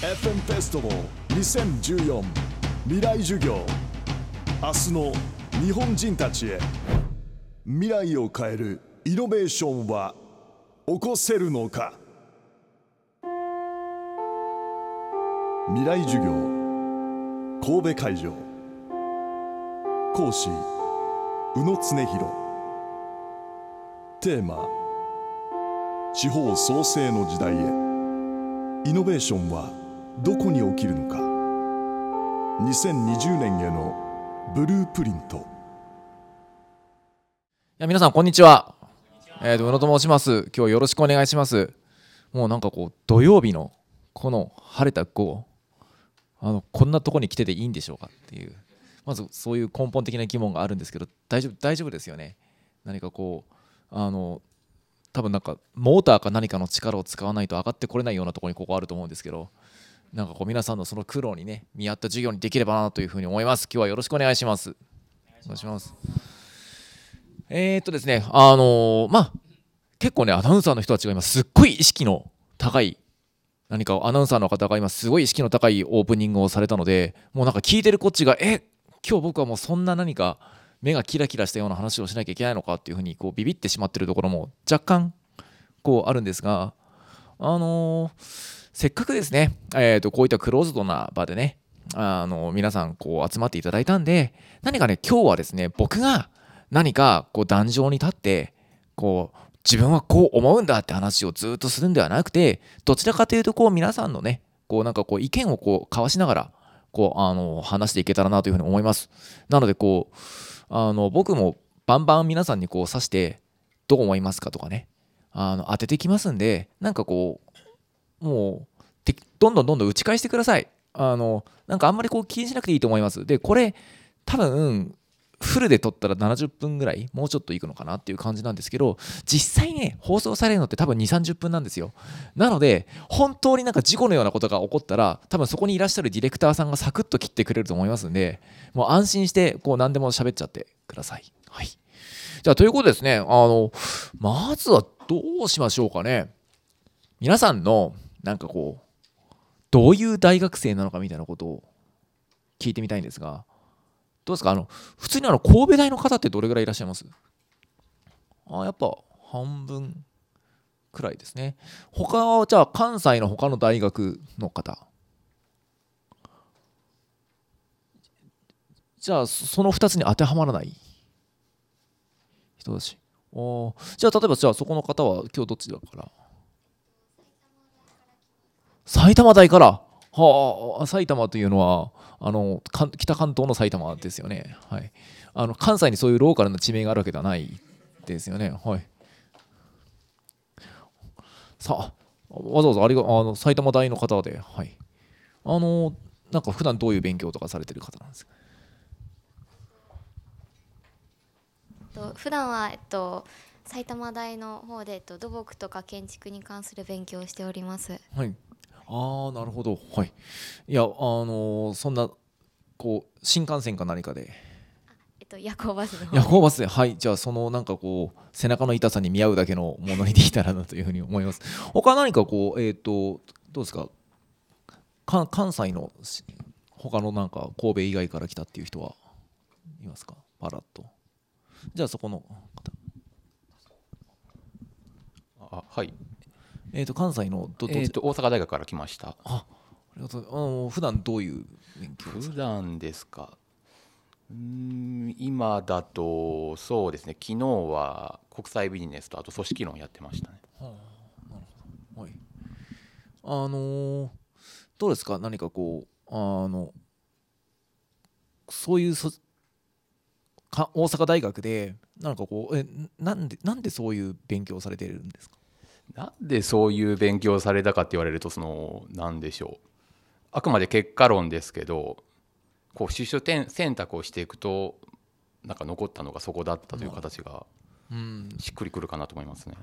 FM フェスティバル2014未来授業。明日の日本人たちへ。未来を変えるイノベーションは起こせるのか。未来授業。神戸会場。講師。宇野恒弘。テーマ。地方創生の時代へ。イノベーションはどこに起きるのか2020年へのブループリントいや皆さんこんにちは。えー、と宇野と申します。今日はよろしくお願いします。もうなんかこう土曜日のこの晴れた午後、あのこんなとこに来てていいんでしょうかっていう、まずそういう根本的な疑問があるんですけど、大丈夫大丈夫ですよね。何かこうあの多分なんかモーターか何かの力を使わないと上がってこれないようなところにここあると思うんですけど。なんかこう皆さんのその苦労にね見合った授業にできればなというふうに思います。今日はよろしくお願いします。お願いします。えー、っとですね、あのーまあ、結構ね、アナウンサーの人たちが今、すっごい意識の高い、何かアナウンサーの方が今、すごい意識の高いオープニングをされたので、もうなんか聞いてるこっちが、え今日僕はもうそんな何か目がキラキラしたような話をしなきゃいけないのかっていうふうにこうビビってしまってるところも若干こうあるんですが、あのーせっかくですね、えー、とこういったクローズドな場でね、あの皆さんこう集まっていただいたんで、何かね、今日はですね、僕が何かこう壇上に立ってこう自分はこう思うんだって話をずっとするんではなくてどちらかというとこう皆さんのねこうなんかこう意見をこう交わしながらこうあの話していけたらなというふうに思います。なのでこうあの僕もバンバン皆さんにこう指してどう思いますかとかねあの当ててきますんでなんかこうもうどんどんどんどん打ち返してください。あのなんかあんまりこう気にしなくていいと思います。でこれ多分フルで撮ったら70分ぐらいもうちょっといくのかなっていう感じなんですけど実際ね放送されるのって多分2 3 0分なんですよ。なので本当になんか事故のようなことが起こったら多分そこにいらっしゃるディレクターさんがサクッと切ってくれると思いますんでもう安心してこう何でも喋っちゃってください。はい。じゃあということですね。あのまずはどうしましょうかね。皆さんのなんかこうどういう大学生なのかみたいなことを聞いてみたいんですがどうですか？あの普通にあの神戸大の方ってどれぐらいいらっしゃいます？あやっぱ半分くらいですね。他はじゃあ関西の他の大学の方？じゃあその2つに当てはまらない人たちおじゃあ例えばじゃあそこの方は今日どっちだから？埼玉大から。はあ埼玉というのはあのか北関東の埼玉ですよね、はい、あの関西にそういうローカルな地名があるわけではないですよね、はい、さあわざわざありがあの埼玉大の方で、はい、あのなんか普段どういう勉強とかされてる方なんですか？と普段はえっと埼玉大の方で、えっと、土木とか建築に関する勉強をしております。はい、ああなるほど。はい。いやあのそんなこう新幹線か何かで。えっと夜行バスの方。夜行バスで。はい。じゃあそのなんかこう背中の痛さに見合うだけのものにできたらなというふうに思います。他何かこうえっ、とどうですか？か関西のし他のなんか神戸以外から来たっていう人はいますか？パラッと。じゃあそこの方。あはい、えっ、と関西のどどえー、と大阪大学から来ました。あありがとう。あの普段どういう勉強ですか普段ですか。うーん今だとそうですね。昨日は国際ビジネスとあと組織論やってましたね。はい、あのーどうですか？何かこうあのそういうそか大阪大学でなんかこうえなんでなんでそういう勉強をされてるんですか？なんでそういう勉強をされたかって言われるとその何でしょう。あくまで結果論ですけどこう出所点選択をしていくとなんか残ったのがそこだったという形がうん。しっくりくるかなと思いますね。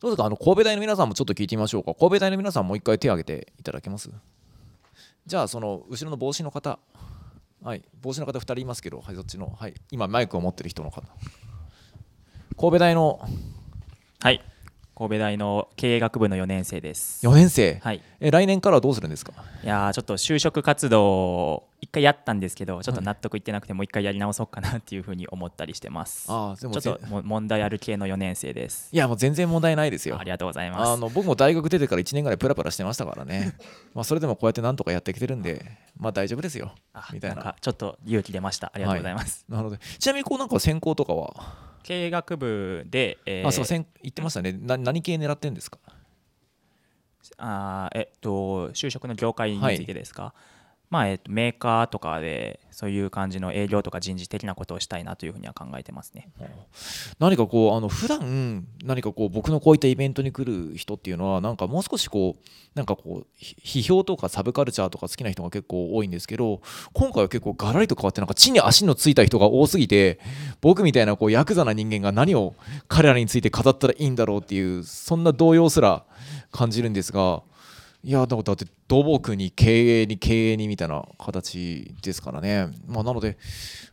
どうですか？あの神戸大の皆さんもちょっと聞いてみましょうか。神戸大の皆さんもう一回手を挙げていただけます？じゃあその後ろの帽子の方。はい。帽子の方2人いますけどはいそっちのはい。今マイクを持ってる人の方。神戸大のはい、神戸大の経営学部の4年生です。4年生、はい。え来年からはどうするんですか？いやーちょっと就職活動を一回やったんですけどちょっと納得いってなくてもう一回やり直そうかなっていうふうに思ったりしてます。ああでもちょっと問題ある系の4年生です。いやもう全然問題ないですよ。ありがとうございます。あの僕も大学出てから1年ぐらいプラプラしてましたからね。まあそれでもこうやってなんとかやってきてるんでまあ大丈夫ですよ。あみたいな。ちょっと勇気出ました。ありがとうございます、なるほど。ちなみにこうなんか専攻とかは、経営学部で、えーあそう専言ってましたね。な何系狙ってんですか？あーえっと就職の業界についてですか、まあえっと、メーカーとかでそういう感じの営業とか人事的なことをしたいなというふうには考えてますね。何かこうあの普段何かこう僕のこういったイベントに来る人っていうのはなんかもう少しこうなんかこう批評とかサブカルチャーとか好きな人が結構多いんですけど今回は結構ガラリと変わってなんか地に足のついた人が多すぎて僕みたいなこうヤクザな人間が何を彼らについて語ったらいいんだろうっていうそんな動揺すら感じるんですがいやだって土木に経営に経営にみたいな形ですからね、まあ、なので、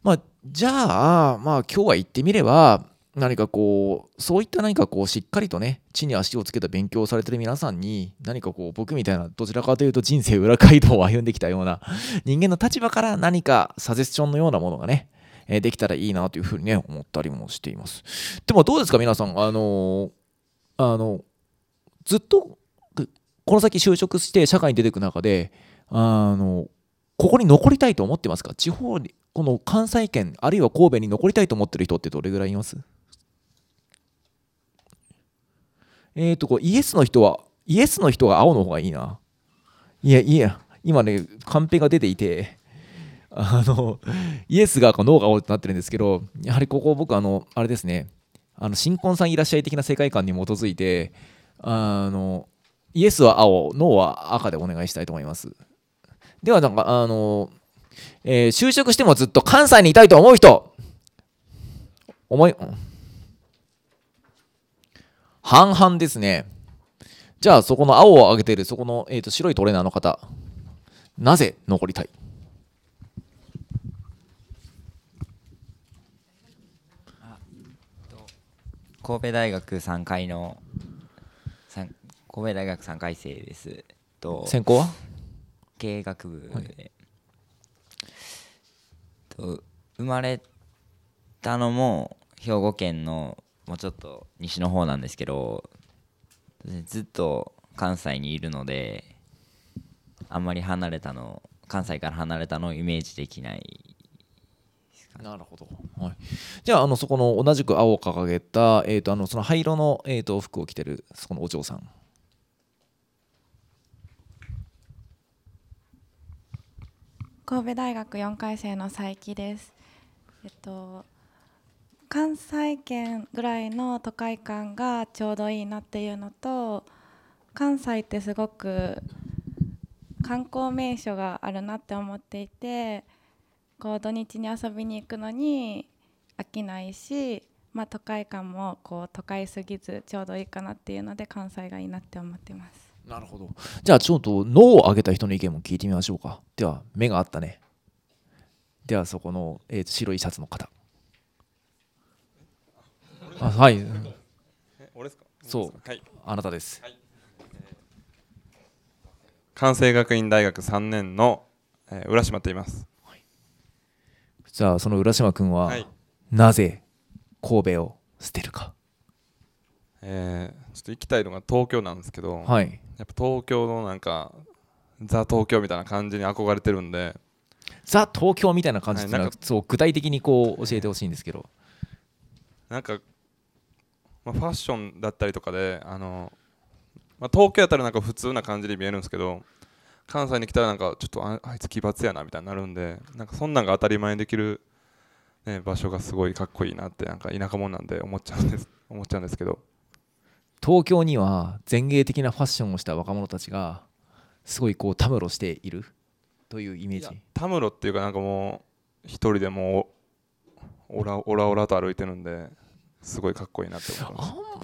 まあ、じゃあ、まあ、今日は言ってみれば何かこうそういった何かこうしっかりとね地に足をつけた勉強をされてる皆さんに何かこう僕みたいなどちらかというと人生裏街道を歩んできたような人間の立場から何かサジェスションのようなものがねできたらいいなというふうにね思ったりもしています。でもどうですか皆さん。あのあのずっとこの先就職して社会に出ていく中であのここに残りたいと思ってますか？地方にこの関西圏あるいは神戸に残りたいと思ってる人ってどれぐらいいます？えーとこうイエスの人はイエスの人が青の方がいいな。いやいや今ねカンペが出ていてあのイエスがノーが青ってなってるんですけどやはりここ僕あのあれですね。あの新婚さんいらっしゃい的な世界観に基づいてあのイエスは青ノーは赤でお願いしたいと思います。ではなんかあの、えー就職してもずっと関西にいたいと思う人。思い半々ですね。じゃあそこの青を上げているそこの、えー、と白いトレーナーの方。なぜ残りたい？神戸大学3回の神戸大学3回生です。と専攻は？経営学部。で、と生まれたのも兵庫県のもうちょっと西の方なんですけどずっと関西にいるのであんまり離れたの関西から離れたのをイメージできないなるほど、はい、じゃああのそこの同じく青を掲げた、えー、とあのその灰色の、えー、と服を着てるそこのお嬢さん神戸大学4回生の佐伯です。えっと関西圏ぐらいの都会感がちょうどいいなっていうのと関西ってすごく観光名所があるなって思っていてこう土日に遊びに行くのに飽きないし、まあ、都会感もこう都会すぎずちょうどいいかなっていうので関西がいいなって思ってます。なるほど。じゃあちょっと脳を上げた人の意見も聞いてみましょうか。では目があったね。ではそこの、えーと白いシャツの方。あはい。うん俺ですか？そう。はい。あなたです。関西学院大学3年の、えー浦島と言います。じゃあその浦島君は、はい。なぜ神戸を捨てるか。えーちょっと行きたいのが東京なんですけど、はい。やっぱ東京のなんかザ東京みたいな感じに憧れてるんで。ザ東京みたいな感じってのは、はいなんかそう具体的にこう教えてほしいんですけど。なんか、まあ、ファッションだったりとかであの、まあ、東京やったらなんか普通な感じに見えるんですけど関西に来たらなんかちょっとああいつ奇抜やなみたいになるんでなんかそんなんが当たり前にできる、ね、場所がすごいかっこいいなってなんか田舎者なんで思っちゃうんです思っちゃうんですけど東京には前衛的なファッションをした若者たちがすごいこうたむろしているというイメージ。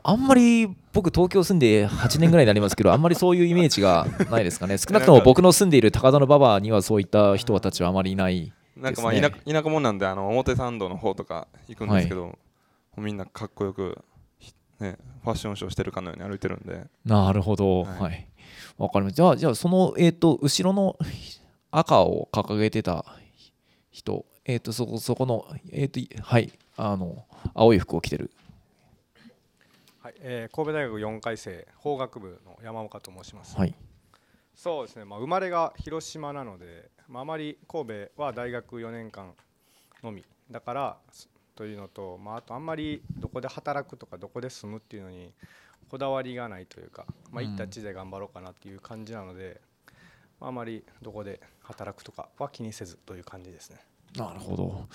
あんまり僕東京住んで8年ぐらいになりますけど あんまりそういうイメージがないですかね。少なくとも僕の住んでいる高田馬場にはそういった人たちはあまりいないなんかまあですね田舎者なんであの表参道の方とか行くんですけど、みんなかっこよくひね、ファッションショーしてるかのように歩いてるんで。なるほど。はい。はい。わ、かりました。じゃあじゃあそのえっ、と後ろの赤を掲げてた人えっ、とそこそこのえっ、とはいあの青い服を着てる。はい、えー神戸大学4回生法学部の山岡と申します。はい。そうですね、まあ、生まれが広島なので、まあ、あまり神戸は大学4年間のみ。だからすというのと、まあ、あとあんまりどこで働くとかどこで住むっていうのにこだわりがないというか、まあ、うん行った地で頑張ろうかなっていう感じなので、まあ、あまりどこで働くとかは気にせずという感じですね。なるほど。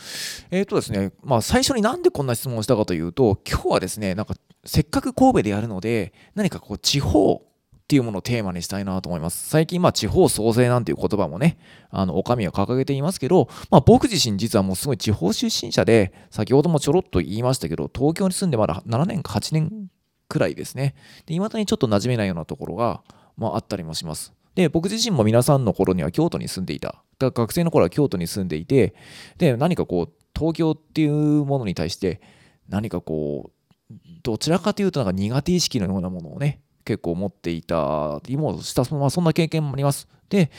えっ、とですね、まあ最初になんでこんな質問をしたかというと、今日はですね、なんかせっかく神戸でやるので、何かこう地方っていうものをテーマにしたいなと思います。最近、まあ地方創生なんていう言葉もね、あの、お上は掲げていますけど、まあ僕自身実はもうすごい地方出身者で、先ほどもちょろっと言いましたけど、東京に住んでまだ7年か8年くらいですね。で、未だにちょっと馴染めないようなところが、まああったりもします。で、僕自身も皆さんの頃には京都に住んでいた。だ学生の頃は京都に住んでいて、で、何かこう、東京っていうものに対して、何かこう、どちらかというとなんか苦手意識のようなものをね、結構持っていたりもした、まあ、そんな経験もあります。で、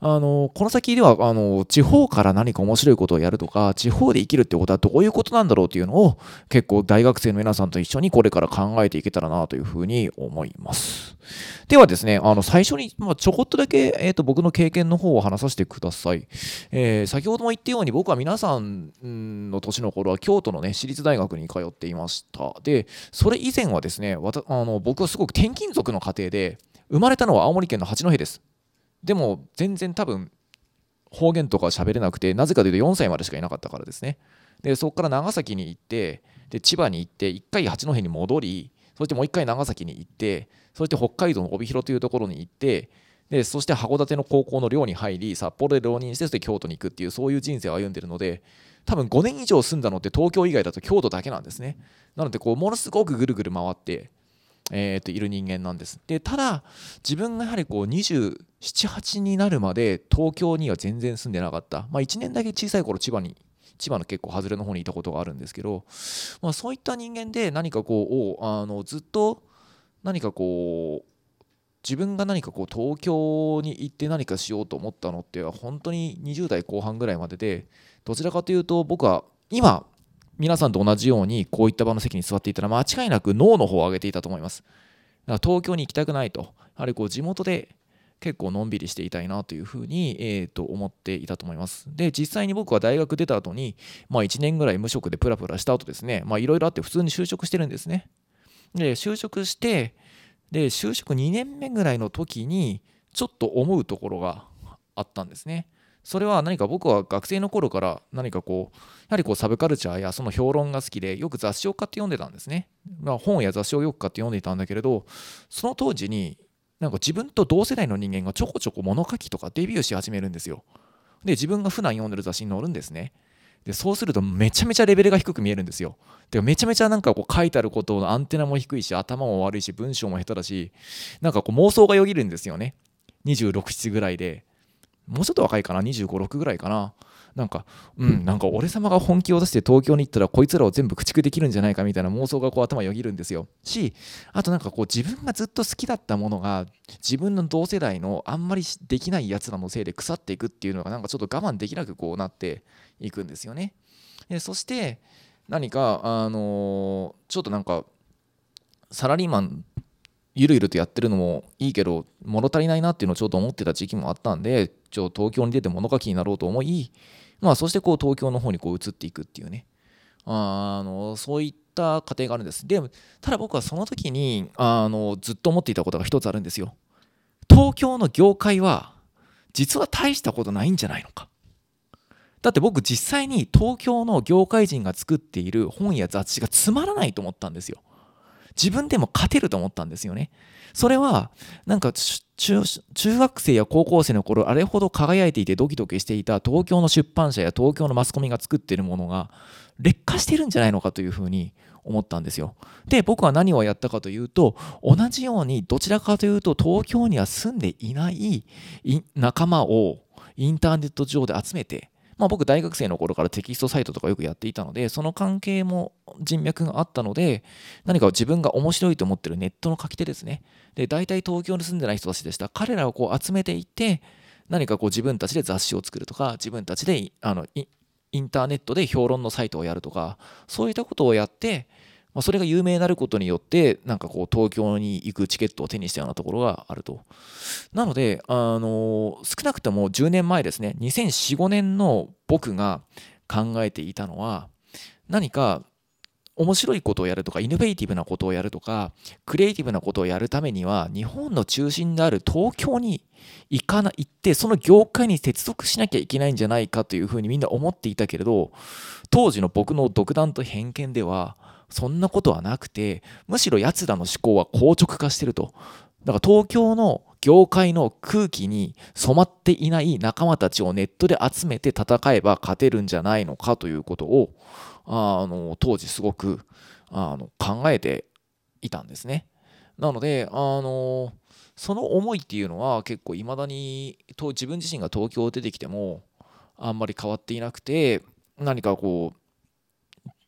あの、この先では、あの、地方から何か面白いことをやるとか、地方で生きるってことはどういうことなんだろうっていうのを、結構大学生の皆さんと一緒にこれから考えていけたらなというふうに思います。ではですね、あの、最初に、まあ、ちょこっとだけ、えっ、と、僕の経験の方を話させてください。えー先ほども言ったように僕は皆さんうんの年の頃は京都のね私立大学に通っていましたでそれ以前はですねわたあの僕はすごく転勤族の家庭で生まれたのは青森県の八戸ですでも全然多分方言とか喋れなくてなぜかというと4歳までしかいなかったからですね。でそこから長崎に行ってで千葉に行って1回八戸に戻りそしてもう1回長崎に行ってそして北海道の帯広というところに行ってでそして函館の高校の寮に入り札幌で浪人してそして京都に行くっていうそういう人生を歩んでるので多分5年以上住んだのって東京以外だと京都だけなんですね。なのでこうものすごくぐるぐる回ってえー、といる人間なんです。でただ自分がやはりこう278になるまで東京には全然住んでなかった。まあ1年だけ小さい頃千葉に千葉の結構外れの方にいたことがあるんですけど、まあ、そういった人間で何かこうあのずっと何かこう自分が何かこう東京に行って何かしようと思ったのっては本当に20代後半ぐらいまででどちらかというと僕は今皆さんと同じようにこういった場の席に座っていたら間違いなく脳の方を上げていたと思います。だから東京に行きたくないと。やはりこう地元で結構のんびりしていたいなというふうに、えー、と思っていたと思います。で実際に僕は大学出た後にまあ1年ぐらい無職でプラプラした後ですね。いろいろあって普通に就職してるんですね。で就職してで就職2年目ぐらいの時にちょっと思うところがあったんですね。それは何か僕は学生の頃から何かこうやはりこうサブカルチャーやその評論が好きでよく雑誌を買って読んでたんですね、まあ、本や雑誌をよく買って読んでいたんだけれどその当時になんか自分と同世代の人間がちょこちょこ物書きとかデビューし始めるんですよ。で自分が普段読んでる雑誌に載るんですね。でそうするとめちゃめちゃレベルが低く見えるんですよ。でめちゃめちゃなんかこう書いてあることのアンテナも低いし頭も悪いし文章も下手だしなんかこう妄想がよぎるんですよね。267ぐらいで。もうちょっと若いかな？2 5 6ぐらいかな？なんかうんなんか俺様が本気を出して東京に行ったらこいつらを全部駆逐できるんじゃないかみたいな妄想がこう頭よぎるんですよ。しあとなんかこう自分がずっと好きだったものが自分の同世代のあんまりできないやつらのせいで腐っていくっていうのがなんかちょっと我慢できなくこうなっていくんですよね。でそして何かあのーちょっとなんかサラリーマンゆるゆるとやってるのもいいけど物足りないなっていうのをちょっと思ってた時期もあったんでちょっと東京に出て物書きになろうと思いまあそしてこう東京の方にこう移っていくっていうね。あのそういった過程があるんです。でただ僕はその時にあのずっと思っていたことが一つあるんですよ。東京の業界は実は大したことないんじゃないのか。だって僕実際に東京の業界人が作っている本や雑誌がつまらないと思ったんですよ。自分でも勝てると思ったんですよね。それはなんか中中学生や高校生の頃あれほど輝いていてドキドキしていた東京の出版社や東京のマスコミが作っているものが劣化してるんじゃないのかというふうに思ったんですよ。で僕は何をやったかというと同じようにどちらかというと東京には住んでいない仲間をインターネット上で集めてまあ、僕大学生の頃からテキストサイトとかよくやっていたのでその関係も人脈があったので何か自分が面白いと思ってるネットの書き手ですね。で大体東京に住んでない人たちでした。彼らをこう集めていって何かこう自分たちで雑誌を作るとか自分たちであのインターネットで評論のサイトをやるとかそういったことをやってまあ、それが有名になることによってなんかこう東京に行くチケットを手にしたようなところがあると。なので、あの少なくとも10年前ですね2004、5年の僕が考えていたのは何か面白いことをやるとかイノベーティブなことをやるとかクリエイティブなことをやるためには日本の中心である東京に行かな行ってその業界に接続しなきゃいけないんじゃないかというふうにみんな思っていたけれど当時の僕の独断と偏見ではそんなことはなくてむしろ奴らの思考は硬直化してるとだから東京の業界の空気に染まっていない仲間たちをネットで集めて戦えば勝てるんじゃないのかということをあの当時すごくあの考えていたんですね。なのであのその思いっていうのは結構いまだに自分自身が東京を出てきてもあんまり変わっていなくて何かこう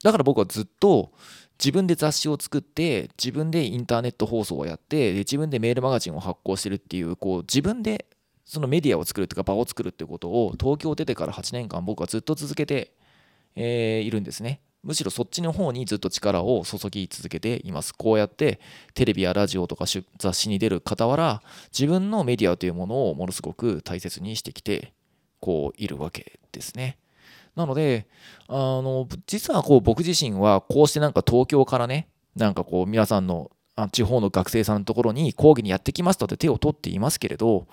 だから僕はずっと自分で雑誌を作って自分でインターネット放送をやってで自分でメールマガジンを発行してるっていうこう自分でそのメディアを作るっていうか場を作るっていうことを東京出てから8年間僕はずっと続けて、えー、いるんですね。むしろそっちの方にずっと力を注ぎ続けています。こうやってテレビやラジオとか雑誌に出る傍ら自分のメディアというものをものすごく大切にしてきてこういるわけですね。なので、あの、実はこう僕自身はこうしてなんか東京からね、なんかこう皆さんの地方の学生さんのところに講義にやってきますとって手を取っていますけれど、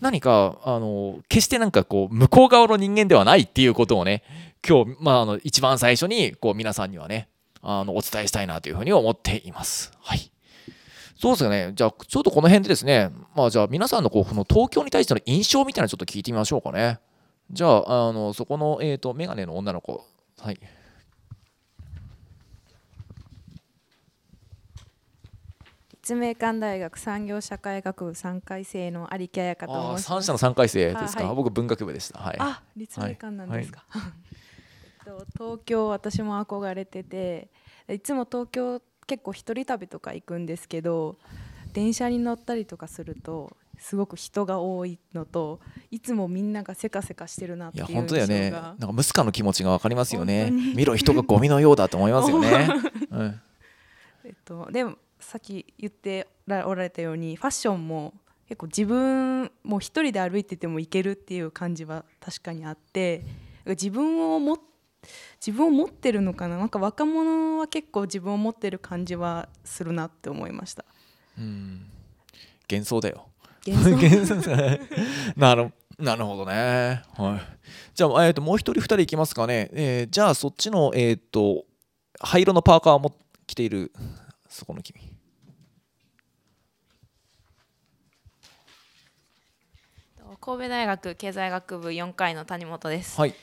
何か、あの、決してなんかこう、向こう側の人間ではないっていうことをね、今日、まあ、あの、一番最初に、こう、皆さんにはね、あの、お伝えしたいなというふうに思っています。はい。そうですよね。じゃあ、ちょっとこの辺でですね、まあ、じゃあ、皆さんのこう、この東京に対しての印象みたいなのちょっと聞いてみましょうかね。じゃあ、あのそこの、えーと、メガネの女の子、はい。立命館大学産業社会学部3回生の有木彩香と申します。三社の3回生ですか、はい、僕文学部でした。はい。あ、立命館なんですか？はいはい、東京私も憧れてて、いつも東京結構一人旅とか行くんですけど、電車に乗ったりとかするとすごく人が多いのといつもみんながせかせかしてるなっていういや本当だよね。なんかムスカの気持ちが分かりますよね。見ろ人がゴミのようだと思いますよね、うん、えっとでもさっき言っておられたようにファッションも結構自分もう一人で歩いててもいけるっていう感じは確かにあって自分をも自分を持ってるのかな？なんか若者は結構自分を持ってる感じはするなって思いました。うん。幻想だよ 幻想なる なるほどね。はい。じゃあ、えー、ともう一人二人いきますかね。えー、じゃあそっちの、えっ、ー、と灰色のパーカーをも着ているそこの君。神戸大学経済学部4回の谷本です。はい。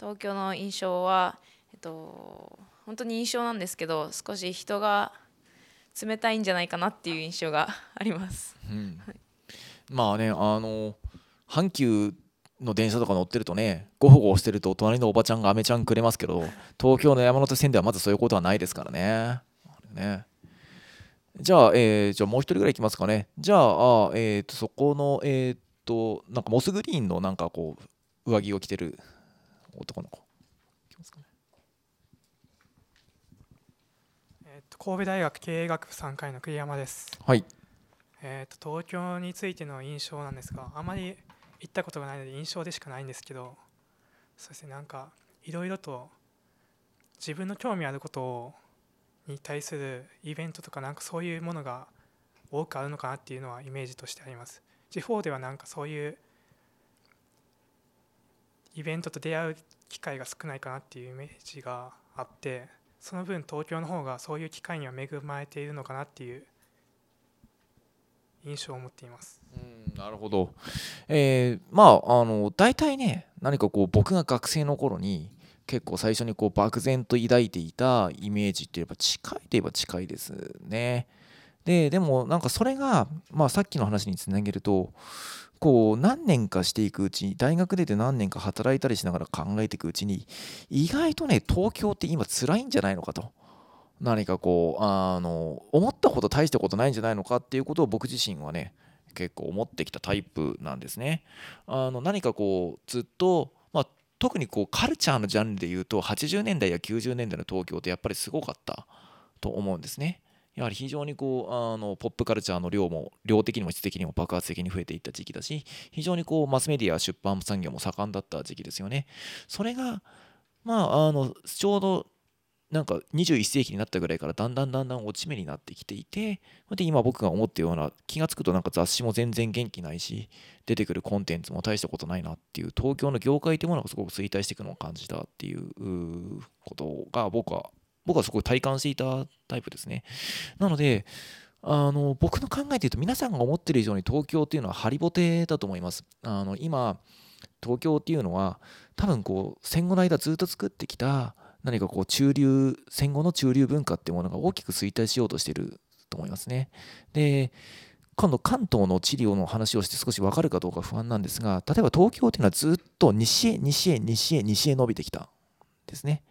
東京の印象はえっと本当に印象なんですけど少し人が冷たいんじゃないかなっていう印象があります。うんはいまあねあの阪急の電車とか乗ってるとねごほごしてると隣のおばちゃんがアメちゃんくれますけど東京の山手線ではまずそういうことはないですからね。ねじゃあ、えー、じゃあもう一人ぐらいいきますかね。じゃあ、あえーと、そこの、えっ、ー、と、なんかモスグリーンのなんかこう、上着を着てる男の子。えっと、神戸大学経営学部3回の栗山です。はい。えーと、東京についての印象なんですがあまり行ったことがないので印象でしかないんですけどそうですねなんかいろいろと自分の興味あることをに対するイベントとかなんかそういうものが多くあるのかなっていうのはイメージとしてあります。地方ではなんかそういうイベントと出会う機会が少ないかなっていうイメージがあってその分東京の方がそういう機会には恵まれているのかなっていう印象を持っています。うんなるほど、えー、まああの大体ね何かこう僕が学生の頃に結構最初にこう漠然と抱いていたイメージって言えば近いといえば近いですね。ででもなんかそれが、まあ、さっきの話につなげるとこう何年かしていくうちに大学出て何年か働いたりしながら考えていくうちに意外とね東京って今辛いんじゃないのかと何かこうあの思ったほど大したことないんじゃないのかっていうことを僕自身はね結構思ってきたタイプなんですね。あの何かこうずっと、まあ、特にこうカルチャーのジャンルで言うと80年代や90年代の東京ってやっぱりすごかったと思うんですね。やはり非常にこうあのポップカルチャーの量も量的にも質的にも爆発的に増えていった時期だし非常にこうマスメディア出版産業も盛んだった時期ですよね。それがまああのちょうどなんか21世紀になったぐらいからだんだんだんだん落ち目になってきていてで今僕が思ったような気が付くとなんか雑誌も全然元気ないし出てくるコンテンツも大したことないなっていう東京の業界というものがすごく衰退していくのを感じたっていうことが僕は僕はすごく体感していたタイプですね。なのであの僕の考えで言うと皆さんが思ってる以上に東京っていうのはハリボテだと思います。あの今東京っていうのは多分こう戦後の間ずっと作ってきた何かこう中流戦後の中流文化っていうものが大きく衰退しようとしていると思いますね。で今度関東の地理の話をして少し分かるかどうか不安なんですが例えば東京っていうのはずっと西へ西へ西へ西へ伸びてきたですね。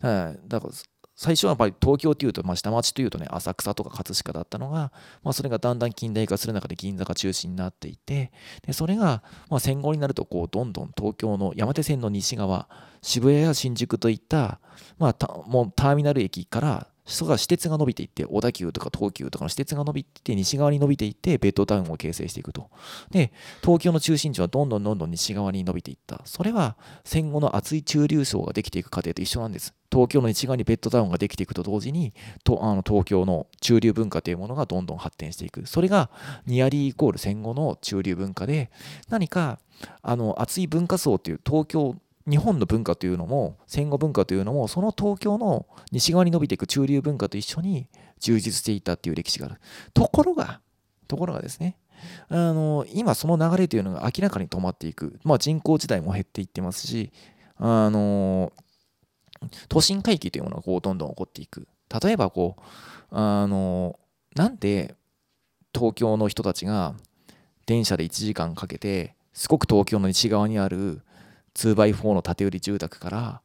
だから最初はやっぱり東京というと、まあ、下町というとね浅草とか葛飾だったのが、まあ、それがだんだん近代化する中で銀座が中心になっていてでそれが、まあ、戦後になるとこうどんどん東京の山手線の西側渋谷や新宿といった、まあ、もうターミナル駅からそが私鉄が伸びていって小田急とか東急とかの私鉄が伸びていって西側に伸びていってベッドタウンを形成していくと。で東京の中心地はどんどんどんどん西側に伸びていった。それは戦後の厚い中流層ができていく過程と一緒なんです。東京の西側にベッドタウンができていくと同時にとあの東京の中流文化というものがどんどん発展していく。それがニアリーイコール戦後の中流文化で何かあの厚い文化層という東京日本の文化というのも戦後文化というのもその東京の西側に伸びていく中流文化と一緒に充実していたっていう歴史がある。ところがところがですねあの今その流れというのが明らかに止まっていく、まあ、人口自体も減っていってますしあの都心回帰というものがこうどんどん起こっていく。例えばこうあのなんで東京の人たちが電車で1時間かけてすごく東京の西側にある 2x4 の建売住宅から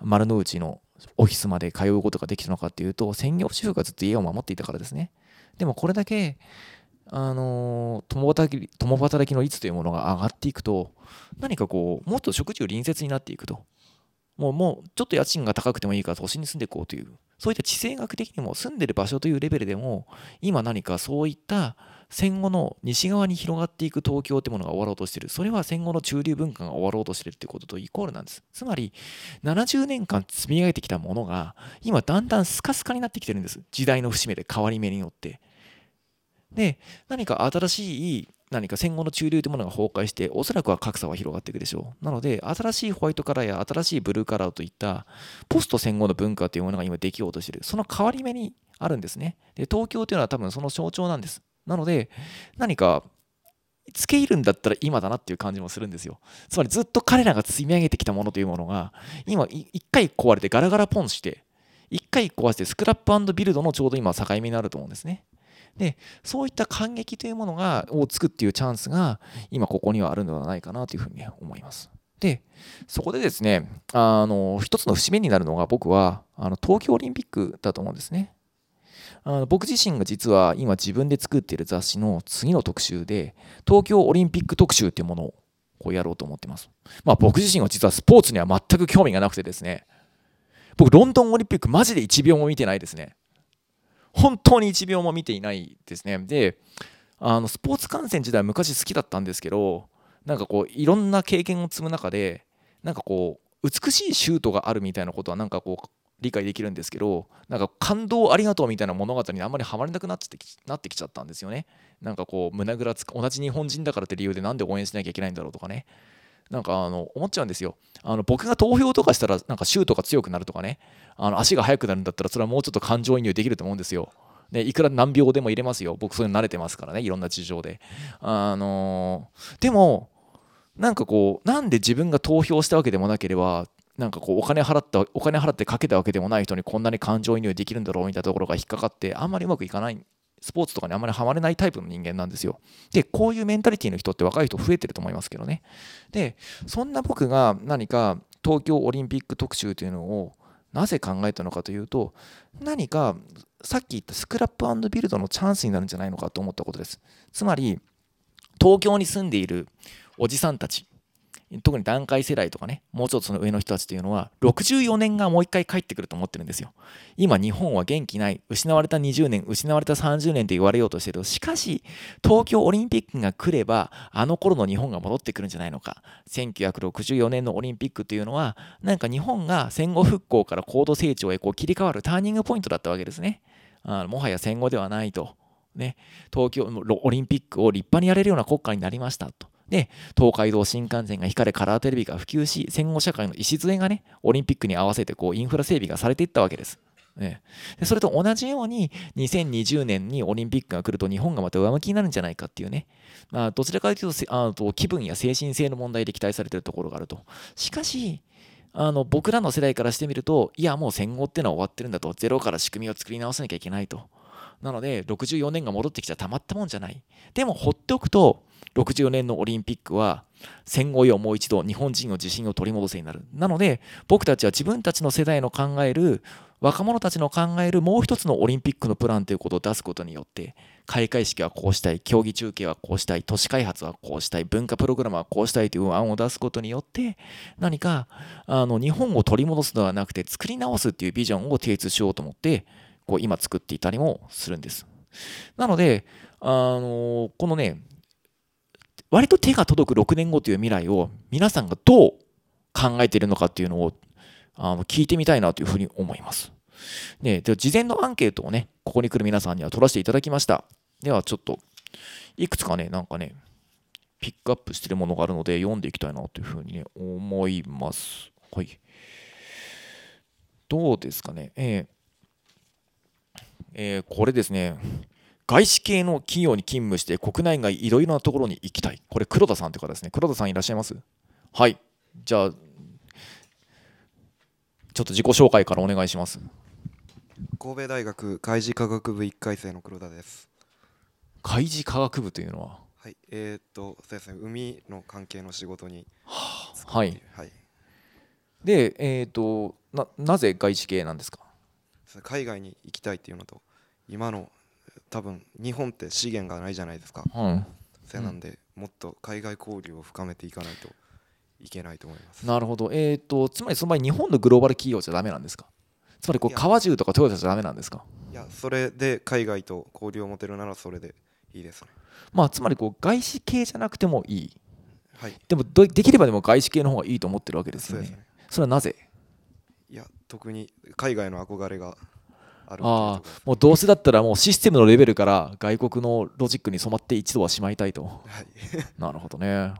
丸の内のオフィスまで通うことができたのかっていうと専業主婦がずっと家を守っていたからですね。でもこれだけあの共働き共働きの率というものが上がっていくと何かこうもっと食事を隣接になっていくと。もうもうちょっと家賃が高くてもいいから都心に住んでいこうという。そういった地政学的にも住んでる場所というレベルでも今何かそういった戦後の西側に広がっていく東京ってものが終わろうとしてる。それは戦後の中流文化が終わろうとしてるってこととイコールなんです。つまり70年間積み上げてきたものが今だんだんスカスカになってきてるんです時代の節目で変わり目によってで何か新しい何か戦後の中流というものが崩壊しておそらくは格差は広がっていくでしょう。なので新しいホワイトカラーや新しいブルーカラーといったポスト戦後の文化というものが今できようとしている。その変わり目にあるんですね。で東京というのは多分その象徴なんです。なので何か付け入るんだったら今だなっていう感じもするんですよ。つまりずっと彼らが積み上げてきたものというものが今一回壊れてガラガラポンして一回壊してスクラップビルドのちょうど今境目になると思うんですね。でそういった感激というものがをつくっていうチャンスが今ここにはあるのではないかなというふうに思います。でそこでですねあの一つの節目になるのが僕はあの東京オリンピックだと思うんですね。あの僕自身が実は今自分で作っている雑誌の次の特集で東京オリンピック特集っていうものをこうやろうと思ってます。まあ僕自身は実はスポーツには全く興味がなくてですね僕ロンドンオリンピックマジで1秒も見てないですね。本当に1秒も見ていないですね。で、あのスポーツ観戦自体は昔好きだったんですけど、なんかこういろんな経験を積む中で、なんかこう美しいシュートがあるみたいなことはなんかこう理解できるんですけど、なんか感動ありがとうみたいな物語にあんまりハマれなくなってきなってきちゃったんですよね。なんかこう胸ぐらつ同じ日本人だからって理由でなんで応援しなきゃいけないんだろうとかね。なんかあの思っちゃうんですよ。あの僕が投票とかしたらなんかシュートが強くなるとかね、あの足が速くなるんだったらそれはもうちょっと感情移入できると思うんですよ。ね、いくら何秒でも入れますよ。僕そういうの慣れてますからね、いろんな事情で。あのー、でも、なんかこう、なんで自分が投票したわけでもなければ、なんかこうお金払ったお金払ってかけたわけでもない人にこんなに感情移入できるんだろうみたいなところが引っかかってあんまりうまくいかないスポーツとかにあんまりハマれないタイプの人間なんですよ。で、こういうメンタリティの人って若い人増えてると思いますけどね。で、そんな僕が何か東京オリンピック特集というのをなぜ考えたのかというと、何かさっき言ったスクラップビルドのチャンスになるんじゃないのかと思ったことです。つまり、東京に住んでいるおじさんたち、特に団塊世代とかね、もうちょっとその上の人たちというのは、64年がもう一回帰ってくると思ってるんですよ。今、日本は元気ない、失われた20年、失われた30年と言われようとしてる。しかし、東京オリンピックが来れば、あの頃の日本が戻ってくるんじゃないのか。1964年のオリンピックというのは、なんか日本が戦後復興から高度成長へこう切り替わるターニングポイントだったわけですね。あもはや戦後ではないと。ね、東京オリンピックを立派にやれるような国家になりましたと。で、東海道新幹線が引かれ、カラーテレビが普及し、戦後社会の礎がね、オリンピックに合わせてこうインフラ整備がされていったわけです。ね、でそれと同じように2020年にオリンピックが来ると日本がまた上向きになるんじゃないかっていうね、まあ、どちらかというとあと気分や精神性の問題で期待されているところがあると。しかしあの僕らの世代からしてみるといやもう戦後ってのは終わってるんだと。ゼロから仕組みを作り直さなきゃいけないと。なので64年が戻ってきちゃたまったもんじゃない。でも放っておくと64年のオリンピックは戦後よもう一度日本人の自信を取り戻せになる。なので僕たちは自分たちの世代の考える若者たちの考えるもう一つのオリンピックのプランということを出すことによって開会式はこうしたい競技中継はこうしたい都市開発はこうしたい文化プログラムはこうしたいという案を出すことによって何かあの日本を取り戻すのではなくて作り直すっていうビジョンを提出しようと思ってこう今作っていたりもするんです。なのであのこのね割と手が届く6年後という未来を皆さんがどう考えているのかっていうのをあの聞いてみたいなというふうに思います。でで事前のアンケートをね、ここに来る皆さんには取らせていただきました。ではちょっと、いくつかね、なんかね、ピックアップしてるものがあるので読んでいきたいなというふうにね、思います。はい。どうですかね。えーえー、これですね、外資系の企業に勤務して国内外いろいろなところに行きたい。これ黒田さんという方ですね。黒田さんいらっしゃいます？はい。じゃあ、ちょっと自己紹介からお願いします。神戸大学海事科学部1回生の黒田です。海事科学部というのは？はい、えー、っと、そうですね、海の関係の仕事に。ははい。はい。で、えー、っとな、なぜ外資系なんですか？海外に行きたいっていうのと、今の多分日本って資源がないじゃないですか、うん、それなんで、もっと海外交流を深めていかないといけないと思います。なるほど。えっ、ー、とつまりその場合日本のグローバル企業じゃダメなんですか？つまりこう川中とかトヨタじゃダメなんですか？いやそれで海外と交流を持てるならそれでいいですね。まあつまりこう外資系じゃなくてもいい、はい、でもできればでも外資系の方がいいと思ってるわけですよね。そね。それはなぜ？いや特に海外の憧れがあるあもうどうせだったらもうシステムのレベルから外国のロジックに染まって一度はしまいたいと、はい、なるほどね、は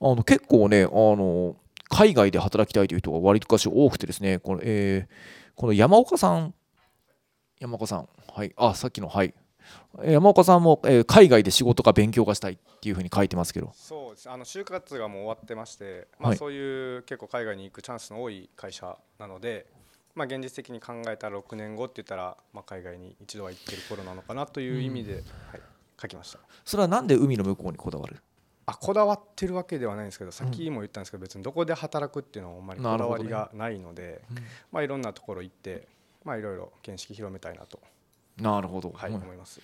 あ、あの結構ねあの海外で働きたいという人が割とかし多くてですねこの,、えー、この山岡さん。山岡さん。はい。あさっきのはい。山岡さんも、えー、海外で仕事か勉強がしたいっていうふうに書いてますけど。そうです。あの就活がもう終わってまして、まあ、そういう結構海外に行くチャンスの多い会社なので、まあ、現実的に考えたら6年後って言ったら、まあ、海外に一度は行ってる頃なのかなという意味で、うん、はい、書きました。それはなんで海の向こうにこだわる？あこだわってるわけではないんですけどさっきも言ったんですけど、別にどこで働くっていうのはあんまりこだわりがないので、ねうん、まあ、いろんなところ行ってまあいろいろ見識広めたいなと。なるほど、はい、思います。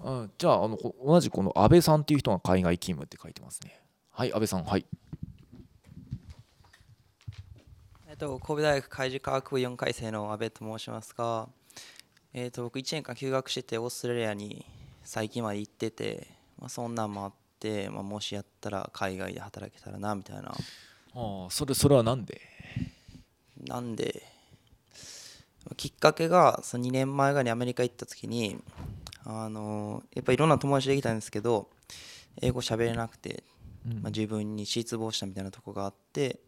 あじゃああの同じこの安倍さんっていう人が海外勤務って書いてますね。はい安倍さん。はいと、神戸大学海事科学部4回生の阿部と申しますが、えー、と僕1年間休学しててオーストラリアに最近まで行ってて、まあ、そんなんもあって、まあ、もしやったら海外で働けたらなみたいな。あそれそれはなんで？なんできっかけがその2年前ぐらいにアメリカ行った時にあのやっぱいろんな友達できたんですけど英語喋れなくて、まあ、自分に失望したみたいなとこがあって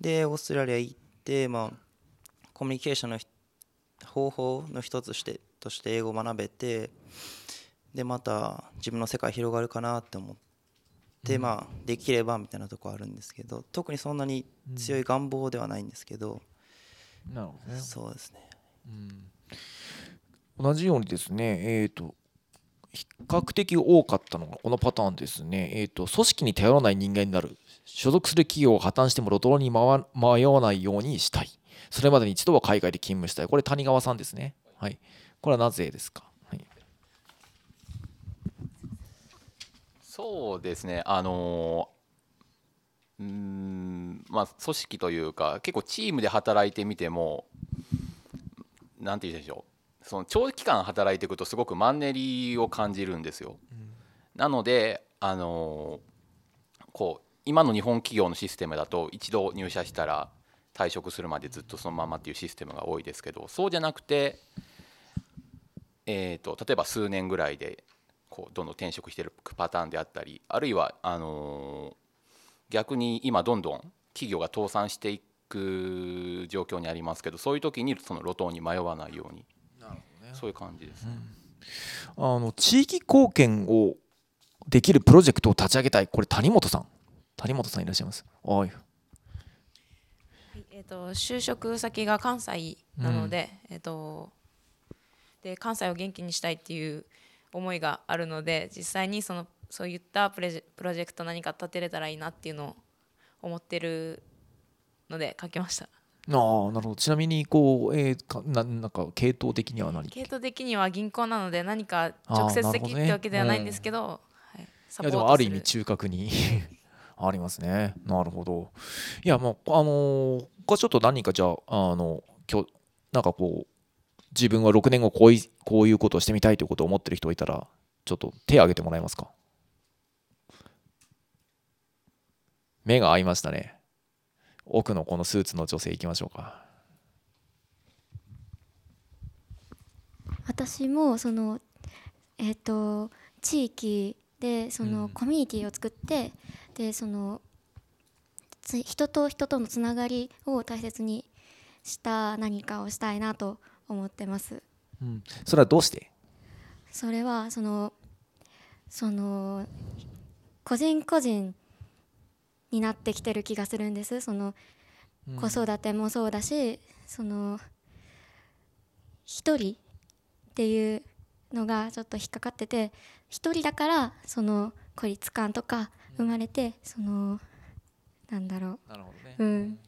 でオーストラリア行ってで、まあ、コミュニケーションの方法の一つしてとして英語を学べてでまた自分の世界広がるかなって思って、うん、まあできればみたいなとこあるんですけど特にそんなに強い願望ではないんですけど、うん、なるほどね。そうですね、うん。同じようにですね、えーと、比較的多かったのがこのパターンですね、えーと、組織に頼らない人間になる、所属する企業を破綻しても路頭に迷わないようにしたい、それまでに一度は海外で勤務したい、これ、谷川さんですね。はい、これはなぜですか、はい、そうですね、あのうんまあ、組織というか、結構チームで働いてみても、なんて言うんでしょう。その長期間働いていくとすごくマンネリを感じるんですよ。うん、なのであのこう今の日本企業のシステムだと一度入社したら退職するまでずっとそのままっていうシステムが多いですけどそうじゃなくて、えーと、例えば数年ぐらいでこうどんどん転職しているパターンであったりあるいはあの逆に今どんどん企業が倒産していく状況にありますけどそういう時にその路頭に迷わないように。なるほど、ね、そういう感じです、ね。うん、あの地域貢献をできるプロジェクトを立ち上げたい。これ谷本さん谷本さんいらっしゃいます。おい。えーと、就職先が関西なのでうん、えーと、で関西を元気にしたいっていう思いがあるので実際にそのそういったプロジェクト何か立てれたらいいなっていうのを思ってるので書きました。ああなるほど。ちなみにこう、えー、かななんか系統的には何？系統的には銀行なので何か直接的ってわけではないんですけど、ねうん、はい、いやでもある意味中核にありますね。なるほど。いやもうあのー、これちょっと何かじゃああの今日なんかこう自分は6年後こういこういうことをしてみたいということを思ってる人がいたらちょっと手を挙げてもらえますか？目が合いましたね。奥のこのスーツの女性いきましょうか。私もそのえっ、ー、と地域でそのコミュニティを作って、うん、でその人と人とのつながりを大切にした何かをしたいなと思ってます、うん、それはどうして？それはそのその個人個人になってきてる気がするんです。その子育てもそうだしその一人っていうのがちょっと引っかかってて一人だからその孤立感とか生まれてそのなんだろうなるほどね、うん、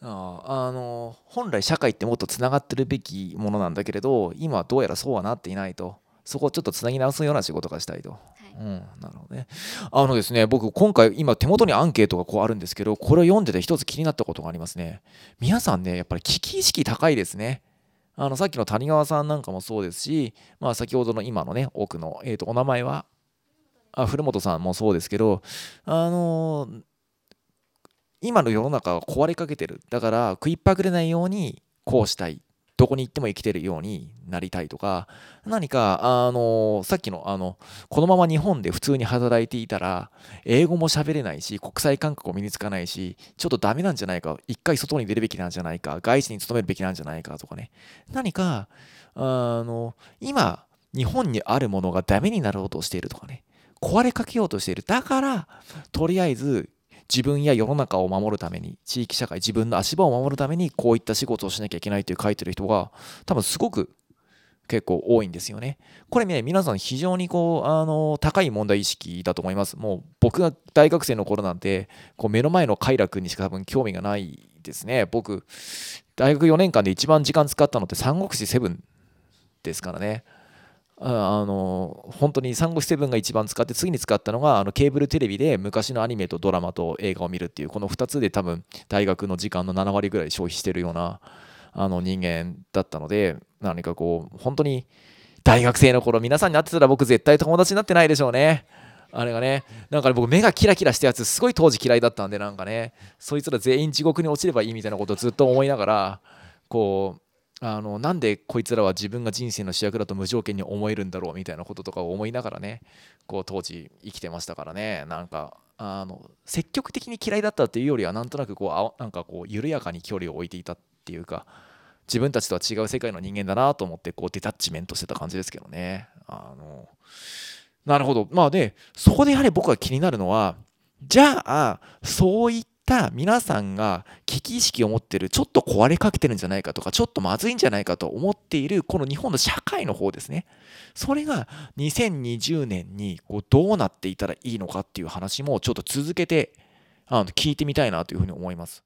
ああの本来社会ってもっとつながってるべきものなんだけれど今はどうやらそうはなっていないとそこをちょっとつなぎ直すような仕事がしたいと。うん、なるほどね。あのですね、僕、今回、今、手元にアンケートがこうあるんですけど、これを読んでて一つ気になったことがありますね。皆さんね、やっぱり危機意識高いですね。あのさっきの谷川さんなんかもそうですし、まあ、先ほどの今のね、奥の、えー、とお名前は、あ古本さんもそうですけど、あのー、今の世の中は壊れかけてる。だから、食いっぱぐれないように、こうしたい。どこに行っても生きてるようになりたいとか何かあのさっきのあのこのまま日本で普通に働いていたら英語も喋れないし国際感覚も身につかないしちょっとダメなんじゃないか一回外に出るべきなんじゃないか外資に勤めるべきなんじゃないかとかね何かあの今日本にあるものがダメになろうとしているとかね壊れかけようとしているだからとりあえず自分や世の中を守るために地域社会自分の足場を守るためにこういった仕事をしなきゃいけないという書いてる人が多分すごく結構多いんですよね。これね、皆さん非常にこう、あの、高い問題意識だと思います。もう僕が大学生の頃なんて、こう目の前の快楽にしか多分興味がないですね。僕、大学4年間で一番時間使ったのって三国志セブンですからね。あの本当に三国セブンが一番使って次に使ったのがあのケーブルテレビで昔のアニメとドラマと映画を見るっていうこの2つで多分大学の時間の7割ぐらい消費してるようなあの人間だったので何かこう本当に大学生の頃皆さんに会ってたら僕絶対友達になってないでしょうね。あれがねなんか、ね、僕目がキラキラしたやつすごい当時嫌いだったんでなんかねそいつら全員地獄に落ちればいいみたいなことをずっと思いながらこうあのなんでこいつらは自分が人生の主役だと無条件に思えるんだろうみたいなこととかを思いながらねこう当時生きてましたからね。なんかあの積極的に嫌いだったっていうよりはなんとなくこうなんかこう緩やかに距離を置いていたっていうか自分たちとは違う世界の人間だなと思ってこうデタッチメントしてた感じですけどね。あのなるほど。まあでそこでやはり僕が気になるのはじゃあそういっった皆さんが危機意識を持ってるちょっと壊れかけてるんじゃないかとかちょっとまずいんじゃないかと思っているこの日本の社会の方ですねそれが2020年にこうどうなっていたらいいのかっていう話もちょっと続けてあの聞いてみたいなというふうに思います。